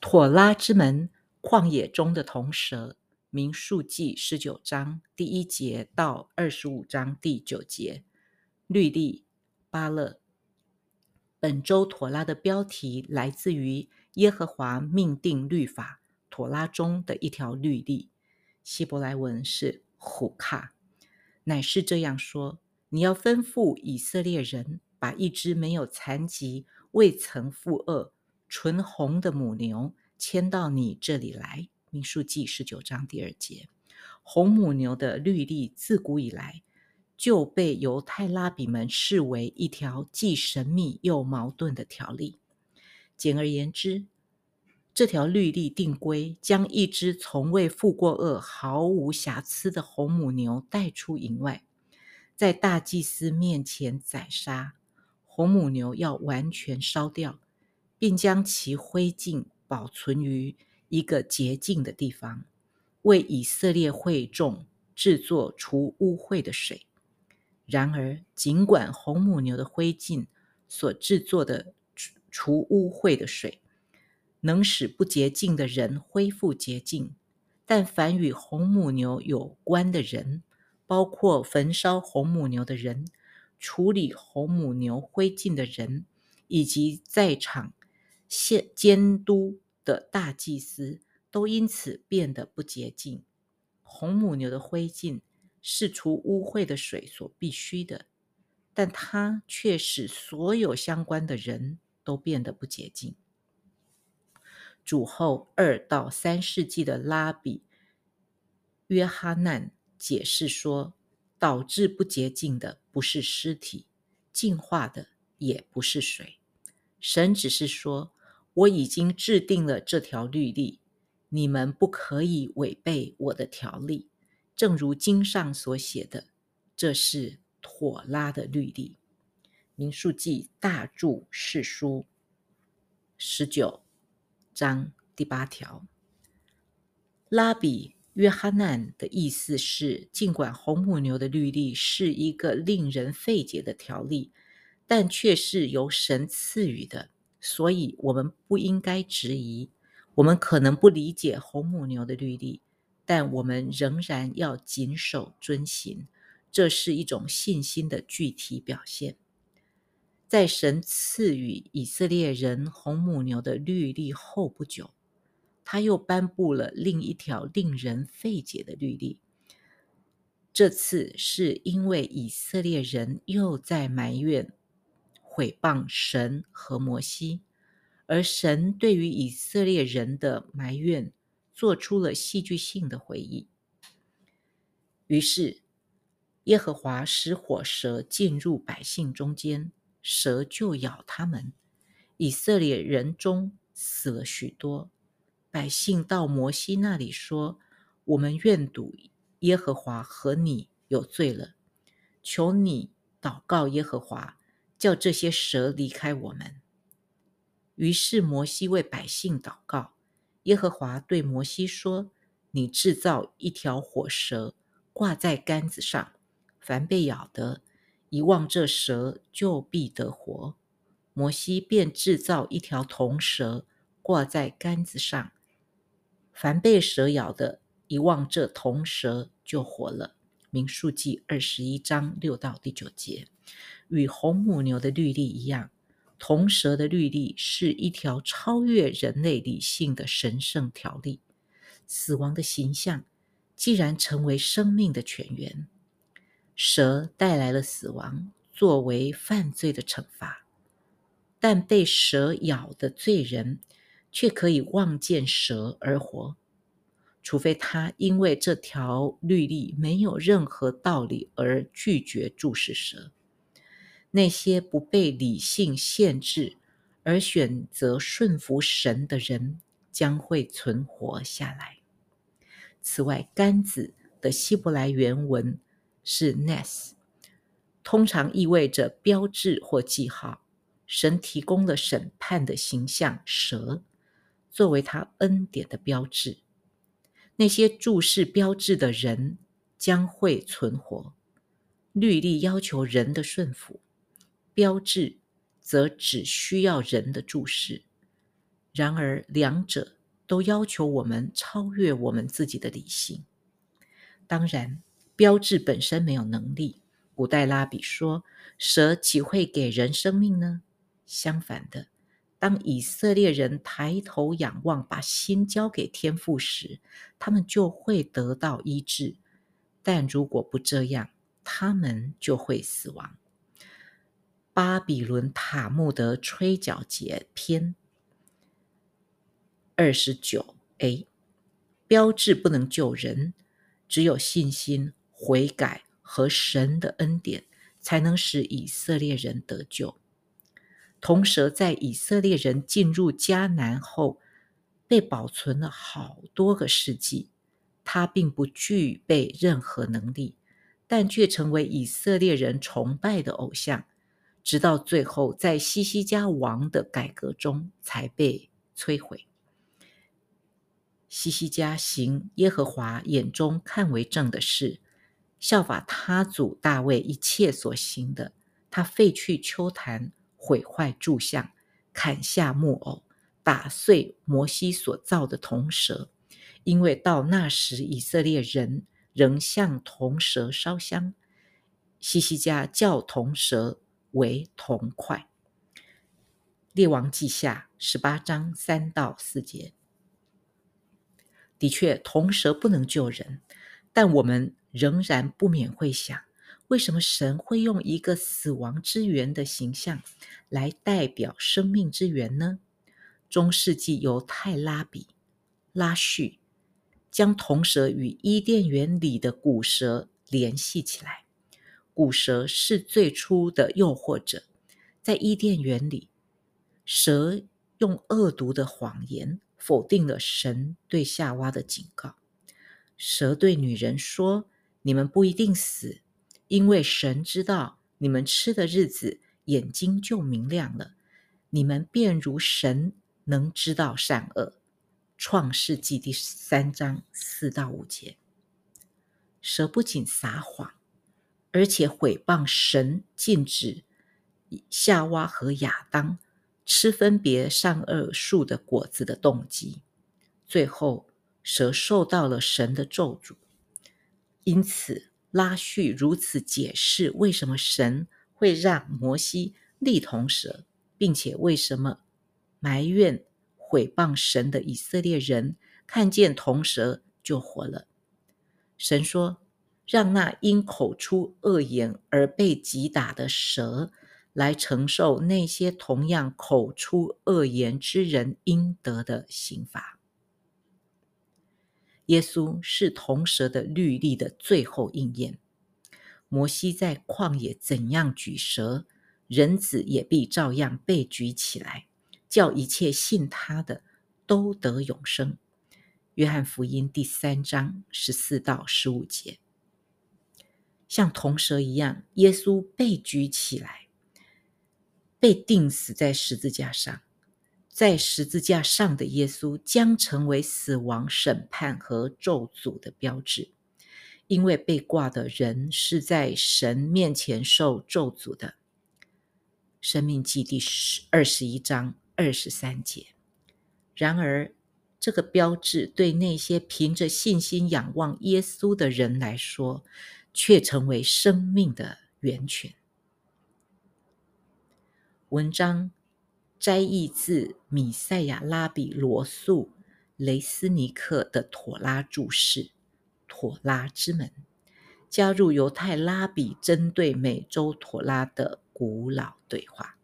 妥拉之门，旷野中的铜蛇，民数记十九章第一节到二十五章第九节，律例巴勒。本周妥拉的标题来自于耶和华命定律法，妥拉中的一条律例，希伯来文是虎卡，乃是这样说：你要吩咐以色列人，把一只没有残疾、未曾负恶。纯红的母牛牵到你这里来，民数记十九章第二节。红母牛的律例自古以来就被犹太拉比们视为一条既神秘又矛盾的条例。简而言之，这条律例定规将一只从未负过轭、毫无瑕疵的红母牛带出营外，在大祭司面前宰杀。红母牛要完全烧掉。并将其灰烬保存于一个洁净的地方，为以色列会众制作除污秽的水。然而，尽管红母牛的灰烬所制作的除污秽的水能使不洁净的人恢复洁净，但凡与红母牛有关的人，包括焚烧红母牛的人、处理红母牛灰烬的人，以及在场现监督的大祭司都因此变得不洁净。红母牛的灰烬是除污秽的水所必须的，但它却使所有相关的人都变得不洁净。主后二到三世纪的拉比约哈难解释说，导致不洁净的不是尸体，净化的也不是水，神只是说。我已经制定了这条律例，你们不可以违背我的条例。正如经上所写的，这是妥拉的律例。民数记大注释书十九章第八条。拉比约哈难的意思是，尽管红母牛的律例是一个令人费解的条例，但却是由神赐予的。所以，我们不应该质疑。我们可能不理解红母牛的律例，但我们仍然要谨守遵行。这是一种信心的具体表现。在神赐予以色列人红母牛的律例后不久，他又颁布了另一条令人费解的律例。这次是因为以色列人又在埋怨。毁谤神和摩西，而神对于以色列人的埋怨做出了戏剧性的回应。于是，耶和华使火蛇进入百姓中间，蛇就咬他们，以色列人中死了许多。百姓到摩西那里说：“我们愿赌耶和华和你有罪了，求你祷告耶和华。”叫这些蛇离开我们。于是摩西为百姓祷告，耶和华对摩西说：“你制造一条火蛇，挂在杆子上，凡被咬的，一望这蛇就必得活。”摩西便制造一条铜蛇，挂在杆子上，凡被蛇咬的，一望这铜蛇就活了。民数记二十一章六到第九节。与红母牛的律例一样，铜蛇的律例是一条超越人类理性的神圣条例。死亡的形象既然成为生命的泉源，蛇带来了死亡作为犯罪的惩罚，但被蛇咬的罪人却可以望见蛇而活，除非他因为这条律例没有任何道理而拒绝注视蛇。那些不被理性限制而选择顺服神的人将会存活下来。此外，杆子的希伯来原文是 “nes”，通常意味着标志或记号。神提供了审判的形象蛇，作为他恩典的标志。那些注视标志的人将会存活。律例要求人的顺服。标志则只需要人的注视，然而，两者都要求我们超越我们自己的理性。当然，标志本身没有能力。古代拉比说：“蛇岂会给人生命呢？”相反的，当以色列人抬头仰望，把心交给天父时，他们就会得到医治；但如果不这样，他们就会死亡。巴比伦塔木德吹角节篇二十九 a，标志不能救人，只有信心、悔改和神的恩典，才能使以色列人得救。铜蛇在以色列人进入迦南后，被保存了好多个世纪，它并不具备任何能力，但却成为以色列人崇拜的偶像。直到最后，在西西家王的改革中才被摧毁。西西家行耶和华眼中看为正的事，效法他祖大卫一切所行的。他废去邱坛，毁坏柱像，砍下木偶，打碎摩西所造的铜蛇，因为到那时以色列人仍向铜蛇烧香。西西家叫铜蛇。为铜块。列王记下十八章三到四节。的确，铜蛇不能救人，但我们仍然不免会想：为什么神会用一个死亡之源的形象来代表生命之源呢？中世纪犹太拉比拉叙将铜蛇与伊甸园里的古蛇联系起来。古蛇是最初的诱惑者，在伊甸园里，蛇用恶毒的谎言否定了神对夏娃的警告。蛇对女人说：“你们不一定死，因为神知道你们吃的日子，眼睛就明亮了，你们便如神，能知道善恶。”创世纪第三章四到五节。蛇不仅撒谎。而且毁谤神禁止夏娃和亚当吃分别善恶树的果子的动机，最后蛇受到了神的咒诅。因此，拉叙如此解释为什么神会让摩西立铜蛇，并且为什么埋怨毁谤神的以色列人看见铜蛇就活了。神说。让那因口出恶言而被击打的蛇来承受那些同样口出恶言之人应得的刑罚。耶稣是铜蛇的律例的最后应验。摩西在旷野怎样举蛇，人子也必照样被举起来，叫一切信他的都得永生。约翰福音第三章十四到十五节。像铜蛇一样，耶稣被举起来，被钉死在十字架上。在十字架上的耶稣将成为死亡、审判和咒诅的标志，因为被挂的人是在神面前受咒诅的。生命记第二十一章二十三节。然而，这个标志对那些凭着信心仰望耶稣的人来说，却成为生命的源泉。文章摘译自米赛亚拉比罗素雷斯尼克的妥拉注释《妥拉之门》，加入犹太拉比针对美洲妥拉的古老对话。